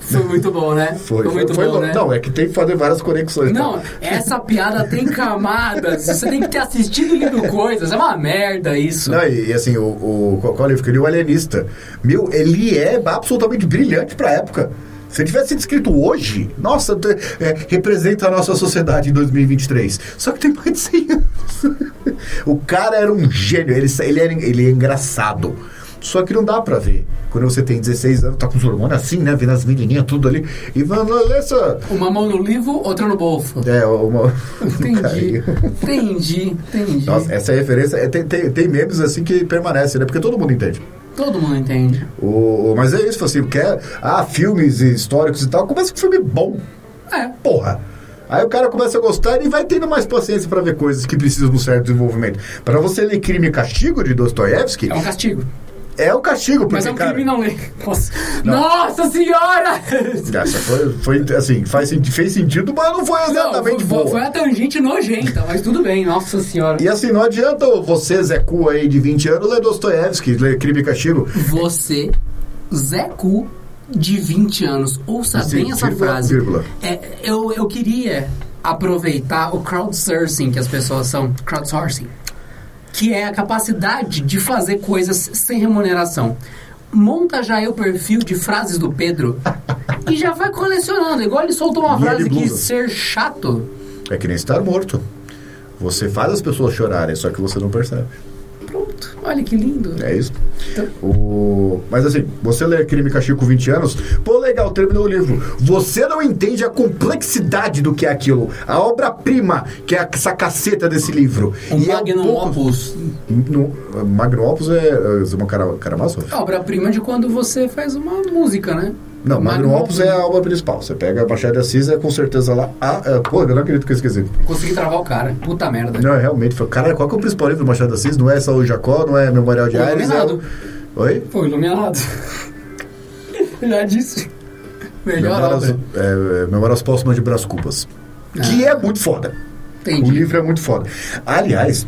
Foi muito bom, né? Foi, foi, muito foi bom, lo- né? Não, é que tem que fazer várias conexões. tá? Não, essa piada tem camadas. Você tem que ter assistido e lido coisas. É uma merda isso. Não, e, e assim, o, o qual, eu li? O Alienista. Meu, ele é absolutamente brilhante pra época. Se ele tivesse sido escrito hoje, nossa, é, representa a nossa sociedade em 2023. Só que tem mais de 100 anos. o cara era um gênio, ele, ele, era, ele é engraçado. Só que não dá pra ver. Quando você tem 16 anos, tá com os hormônios assim, né? Vendo as menininhas tudo ali. E ler essa. Uma mão no livro, outra no bolso. É, uma. Entendi. Entendi, entendi. Nossa, essa referência. é, tem, tem, tem memes assim que permanecem, né? Porque todo mundo entende. Todo mundo entende. O, mas é isso, assim, quer. Ah, filmes históricos e tal. Começa com filme bom. É. Porra. Aí o cara começa a gostar e vai tendo mais paciência pra ver coisas que precisam de um certo desenvolvimento. Pra você ler Crime e Castigo de Dostoiévski, É um castigo. É o castigo, porque, Mas é um cara. crime não ler. Nossa, Não. Nossa senhora! Essa foi, foi, assim, faz, fez sentido, mas não foi Não, exatamente foi, boa. foi a tangente nojenta, mas tudo bem, nossa senhora. E assim, não adianta você, Zé Cu aí de 20 anos, ler Dostoiévski, ler Crime e Castigo. Você, Zé Cu, de 20 anos, ouça Sim, bem essa vírgula, frase. vírgula. É, eu, eu queria aproveitar o crowdsourcing que as pessoas são. Crowdsourcing. Que é a capacidade de fazer coisas sem remuneração. Monta já aí o perfil de frases do Pedro e já vai colecionando. Igual ele soltou uma frase que ser chato. É que nem estar morto. Você faz as pessoas chorarem, só que você não percebe. Pronto, olha que lindo. É isso. Então- O... Mas assim, você lê Crime e Castigo com 20 anos, pô, legal, terminou o livro. Você não entende a complexidade do que é aquilo. A obra-prima, que é essa caceta desse livro. O E é um Magnum pouco- Opus. No, Magnum Opus é, é uma cara, caramaço? Obra-prima de quando você faz uma música, né? Não, Magnum Opus é a obra principal. Você pega Machado de Assis, é com certeza lá. Ah, é, pô, eu não acredito que eu esqueci. Consegui travar o cara. Puta merda. Não, realmente. Foi, cara, qual que é o principal livro do Machado de Assis? Não é Saúl Jacó, não é Memorial de O Ares, é o... Iluminado. Oi? Foi iluminado. Já disse. Melhor Memórias, obra. é, é, Memórias Póstumas de Brás Cubas. Ah. Que é muito foda. O Entendi. livro é muito foda. Aliás,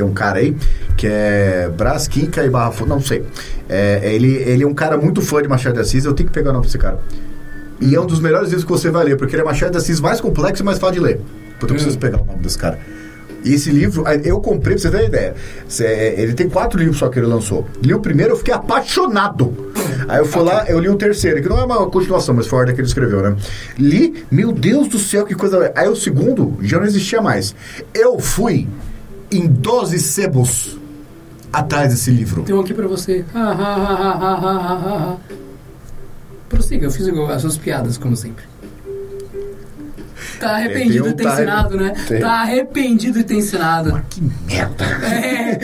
tem um cara aí que é Brás Quinca e Barra Funda, não sei. É, ele, ele é um cara muito fã de Machado de Assis, eu tenho que pegar o nome desse cara. E é um dos melhores livros que você vai ler, porque ele é Machado de Assis mais complexo e mais fácil de ler. Puta, eu preciso Hum. pegar o nome desse cara. E esse livro, eu comprei, pra você ter uma ideia. Cê- Ele tem quatro livros só que ele lançou. Li o primeiro, eu fiquei apaixonado. Aí eu fui lá, eu li o terceiro, que não é uma continuação, mas foi a ordem que ele escreveu, né? Li, meu Deus do céu, que coisa. Aí o segundo já não existia mais. Eu fui em 12 sebos atrás desse livro. Tem um aqui pra você. Prossiga, eu fiz as suas piadas, como sempre. Tá arrependido tem um de ter time. ensinado, né? Tem. Tá arrependido de ter ensinado. Que merda. É,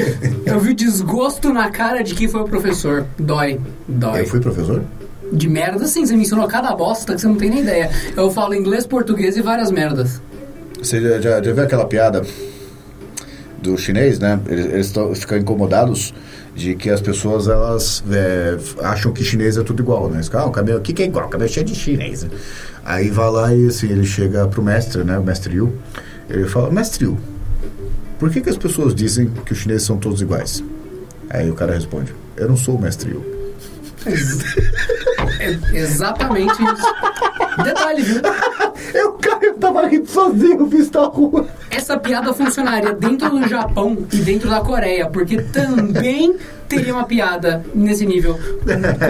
eu vi desgosto na cara de quem foi o professor. Dói. Dói. Eu fui professor? De merda, sim. Você me ensinou cada bosta que você não tem nem ideia. Eu falo inglês, português e várias merdas. Você já, já, já viu aquela piada do chinês, né? Eles, eles tão- ficam incomodados de que as pessoas elas é, acham que chinês é tudo igual, né? Ah, o cabelo, o que, é igual? O cabelo é cheio de chinês. né? Aí vai lá e assim, ele chega pro mestre, né? O mestre Yu. Ele fala, mestre Yu, por que, que as pessoas dizem que os chineses são todos iguais? Aí o cara responde, eu não sou o mestre Yu. É exatamente isso. Detalhe, viu? Eu, cara, eu tava rindo sozinho, visto na rua. Essa piada funcionaria dentro do Japão e dentro da Coreia, porque também teria uma piada nesse nível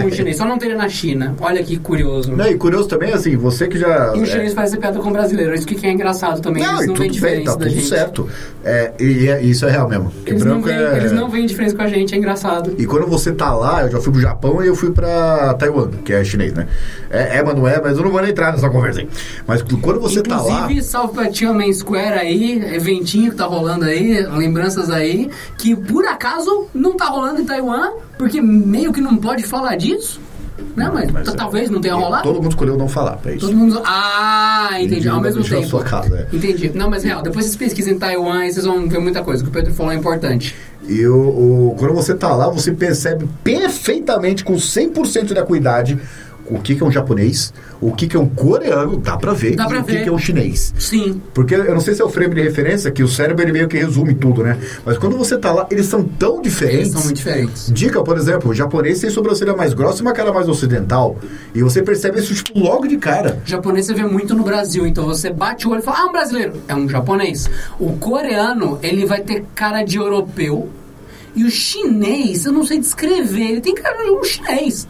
com, o chinês. Só não teria na China. Olha que curioso. Não, e curioso também, assim, você que já... E o é, chinês faz essa piada com o brasileiro. Isso que é engraçado também. Não, eles não veem tudo bem, diferença tá da tudo gente. certo. É, e é- isso é real mesmo. Que Eles não, branco veem, é... eles não veem diferença com a gente, é engraçado. E quando você tá lá, eu já fui pro Japão e eu fui pra Taiwan, que é chinês, né? É, é mas não é, mas eu não vou nem entrar nessa conversa aí. Mas quando você tá lá... Inclusive, salve pra Tiananmen Square aí, eventinho que tá rolando aí, lembranças aí, que por acaso não tá rolando Taiwan, porque meio que não pode falar disso, né? Mas, Mas, é, talvez não tenha rolado. Todo mundo escolheu não falar, é isso. Todo mundo. Ah, entendi. Ao mesmo tempo. sua casa, é. Entendi. Não, mas real, depois vocês pesquisem em Taiwan e vocês vão ver muita coisa. O que o Pedro falou é importante. E o, o- quando você tá lá, você percebe perfeitamente, com 100% da cuidade, o que, que é um japonês, o que, que é um coreano, dá pra ver, Dá e pra o que, ver. que é um chinês. Sim. Porque eu não sei se é o frame de referência, que o cérebro ele meio que resume tudo, né? Mas quando você tá lá, eles são tão diferentes. Eles são muito diferentes. Dica, por exemplo, o japonês tem sobrancelha mais grossa e uma cara mais ocidental. E você percebe isso tipo, logo de cara. O japonês você vê muito no Brasil, então você bate o olho e fala, ah, um brasileiro. É um japonês. O coreano, ele vai ter cara de europeu. E o chinês, eu não sei descrever, ele tem cara de um chinês.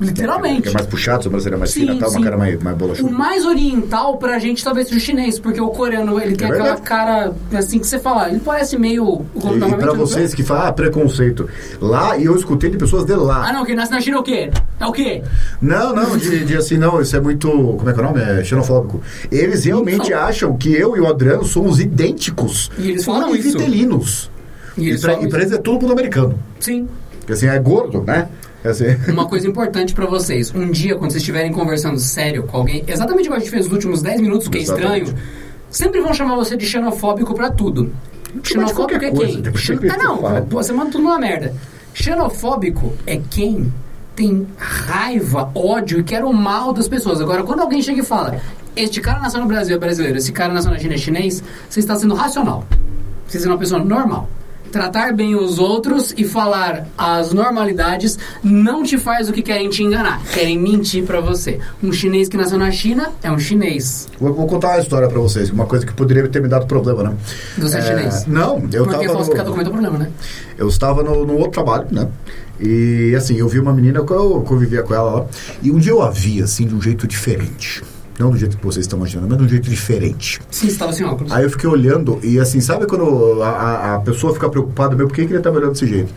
Literalmente. Que é mais puxado, sobrancelha mais Sim, fina, tal, sim. uma cara mais, mais O bolachuda. mais oriental pra gente talvez seja o chinês, porque o coreano ele tem É aquela cara assim que você fala, ele parece meio. E, e pra vocês que falam, ah, preconceito. Lá, e eu escutei de pessoas de lá. Ah não, quem nasce na China é o quê? É o quê? Não, não, de, de assim, não, isso é muito. Como é que é o nome? É xenofóbico. Eles realmente Não. acham que eu e o Adriano somos idênticos. E eles falam isso. Vitelinos. E E, eles pra, falam e pra eles é todo mundo americano. Sim. Porque assim, é gordo, né? É assim. Uma coisa importante pra vocês. Um dia, quando vocês estiverem conversando sério com alguém, exatamente igual a gente fez nos últimos 10 minutos, que é Exatamente. estranho, sempre vão chamar você de xenofóbico pra tudo. Xenofóbico qualquer é coisa, quem? Xen- Ah, não, fala. você manda tudo numa merda. Xenofóbico é quem tem raiva, ódio e quer o mal das pessoas. Agora, quando alguém chega e fala, este cara nasceu no Brasil é brasileiro, esse cara nasceu na China é chinês, você está sendo racional. Você está sendo uma pessoa normal. Tratar bem os outros e falar as normalidades não te faz o que querem te enganar. Querem mentir pra você. Um chinês que nasceu na China é um chinês. Vou, vou contar uma história pra vocês, uma coisa que poderia ter me dado problema, né? Você é, chinês. Não, eu Porque tava. No, documento é problema, né? eu estava no, no outro trabalho, né? E assim, eu vi uma menina que eu convivia com ela lá. E um dia eu a vi, assim, de um jeito diferente. Não do jeito que vocês estão imaginando, mas de um jeito diferente. Sim, você estava sem óculos. Aí eu fiquei olhando e assim, sabe quando a, a- pessoa fica preocupada, meu, por que, que ele tá me olhando desse jeito?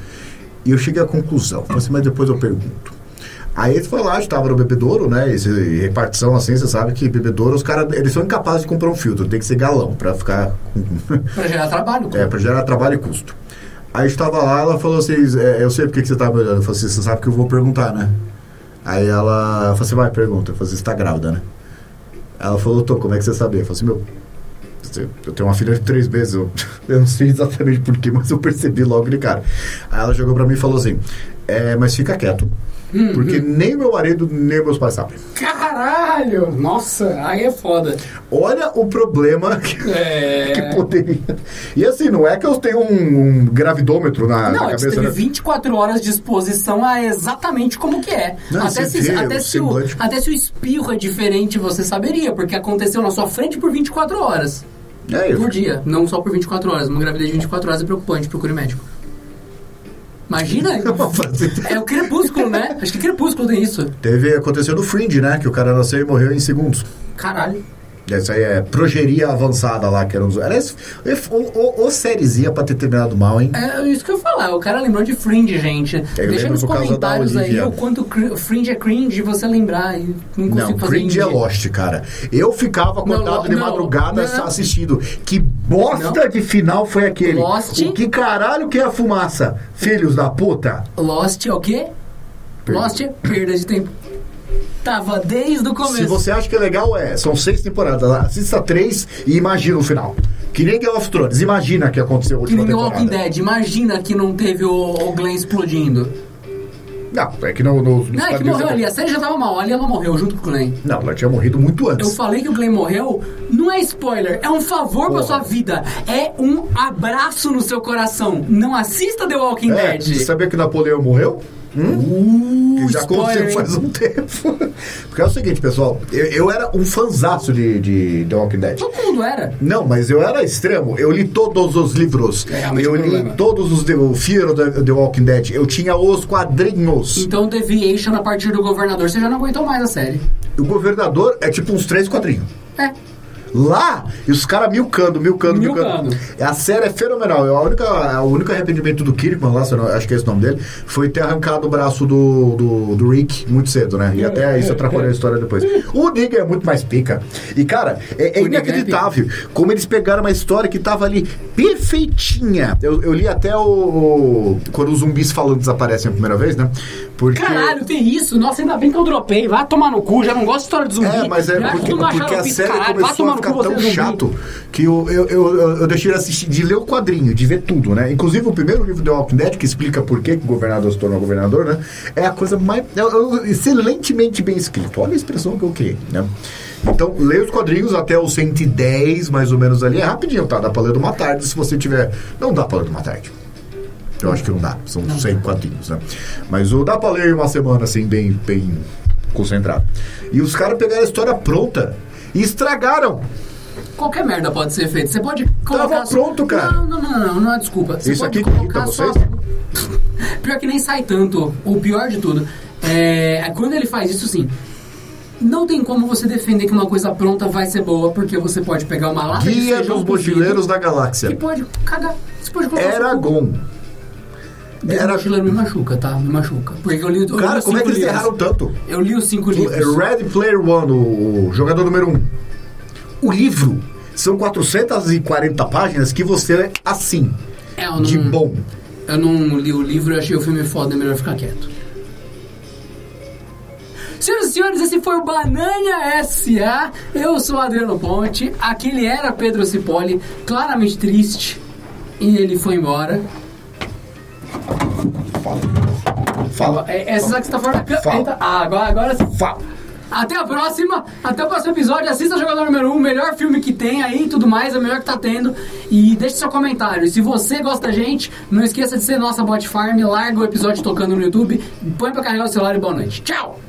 E eu cheguei à conclusão, assim, mas depois eu pergunto. Aí ele foi lá, estava no bebedouro, né? Esse repartição assim, você sabe que bebedouro, os caras, eles são incapazes de comprar um filtro, tem que ser galão pra ficar. Pra gerar trabalho. é, pra gerar trabalho e custo. Aí estava lá, ela falou assim, é, eu sei porque que você tá me olhando. Eu falei assim, você sabe que eu vou perguntar, né? Aí ela falou assim, vai, pergunta. Eu falei assim, você tá grávida, né? Ela falou, tô, como é que você sabia? Eu falei assim, meu, eu tenho uma filha de três meses, eu, eu não sei exatamente porquê, mas eu percebi logo de cara. Aí ela jogou pra mim e falou assim, é, mas fica quieto, Hum, porque nem meu marido, nem meus pais sabem. Caralho! Nossa, aí é foda. Olha o problema que, É. que poderia... E assim, não é que eu tenho um, um gravidômetro na, Não, na cabeça, teve né? 24 horas de exposição a exatamente como que é. Não, até, se, vê até, o se o, até se o espirro é diferente, você saberia, porque aconteceu na sua frente por 24 horas. É, Por dia, não só por 24 horas. Uma gravidez de 24 horas é preocupante, procure médico. Imagina? É o crepúsculo, né? Acho que crepúsculo tem isso. Teve, aconteceu no Fringe, né? Que o cara nasceu e morreu em segundos. Caralho. Essa aí é progeria avançada lá, que era um dos... Aliás, ou, ou, ou sériezinha pra ter terminado mal, hein? É isso que eu ia falar. O cara lembrou de Fringe, gente. Deixa lembro nos comentários aí o quanto Fringe é cringe você lembrar. E não fazer Cringe é. Lost, cara. Eu ficava acordado de não, madrugada não. assistindo. Que bosta de final foi aquele? Lost? O que caralho que é a fumaça? Filhos da puta? Lost é o quê? Lost é perda de tempo. Tava desde o começo. Se você acha que é legal, é. São seis temporadas. Assista três e imagina o final. Que nem Game of Thrones. Imagina que aconteceu a Que última nem The Walking temporada. Dead. Imagina que não teve o, o Glenn explodindo. Não, é que no, no, Não, é que morreu ali. A série já tava mal. Ali ela morreu junto com o Glenn. Não, ela tinha morrido muito antes. Eu falei que o Glenn morreu, não é spoiler, é um favor pra Porra. sua vida. É um abraço no seu coração. Não assista The Walking É, Dead. você sabia que Napoleão morreu? Uh, Que já aconteceu faz um tempo. Porque é o seguinte, pessoal, eu, eu era um fanzaço de, de The Walking Dead. Todo mundo era. Não, mas eu era extremo. Eu li todos os livros. É, eu um li problema. todos os The, o Fear of the, the Walking Dead. Eu tinha os quadrinhos. Então Deviation a partir do governador, você já não aguentou mais a série. O governador é tipo uns três quadrinhos. É. Lá, e os caras milcando, milcando, milcando, Milcando. A série é fenomenal. A única, o único arrependimento do Kirkman, lá, acho que é esse o nome dele, foi ter arrancado o braço do, do, do Rick muito cedo, né? E até isso atrapalhou a história depois. O Negan é muito mais pica. E, cara, é, é é inacreditável como eles pegaram uma história que tava ali perfeitinha. Eu, eu li até o, o- Quando os zumbis falando desaparecem a primeira vez, né? Porque. Caralho, tem isso. Nossa, ainda bem que eu dropei. Vai tomar no cu, já não gosto de história de zumbi. É, mas é porque, porque a série caralho. Vai começou tomar a no ficar cu, tão zumbi. chato que eu, eu, eu, eu- deixei de assistir, de ler o quadrinho, de ver tudo, né? Inclusive o primeiro livro do Walking Dead, que explica por que o governador se tornou governador, né? É a coisa mais. é- é excelentemente bem escrito. Olha a expressão que eu criei, né? Então, leia os quadrinhos até o 110, mais ou menos ali. É rapidinho, tá? Dá pra ler numa tarde se você tiver. Não dá pra ler numa tarde. Eu acho que não dá. São 100 quadrinhos, né? Mas o dá pra ler uma semana, assim, bem, bem concentrado. E os caras pegaram a história pronta e estragaram. Qualquer merda pode ser feita. Você pode colocar. Tava pronto, cara. Não, não, não, não, não é desculpa. Você Isso aqui colocar só. Pior que nem sai tanto. O pior de tudo. É, quando ele faz isso, sim. Não tem como você defender que uma coisa pronta vai ser boa, porque você pode pegar uma lata de Guia feijão dos mochileiros da e galáxia. pode cagar. Você pode colocar. Eragon. Era... Era- me machuca, tá? Me machuca. Porque eu li, eu li Cara, os como é que eles livros. erraram tanto? Eu li os cinco livros. Red Player One, o, o jogador número um. O livro são 440 páginas que você lê assim, É, eu de não- bom. Eu não li o livro, eu achei o filme foda, é melhor ficar quieto. Senhoras e senhores, esse foi o Banana S.A. Eu sou o Adriano Ponte, aquele era Pedro Cipolli, claramente triste, e ele foi embora. Fala. Fala. É, Essa sabe que você tá fora da câmera. Ah, agora, agora sim. Fala. Até a próxima, até o próximo episódio. Assista Jogador Número 1, um, melhor filme que tem aí e tudo mais, é o melhor que tá tendo. E deixe seu comentário. E se você gosta da gente, não esqueça de ser nossa bot farm, larga o episódio tocando no YouTube, põe pra carregar o celular e boa noite. Tchau!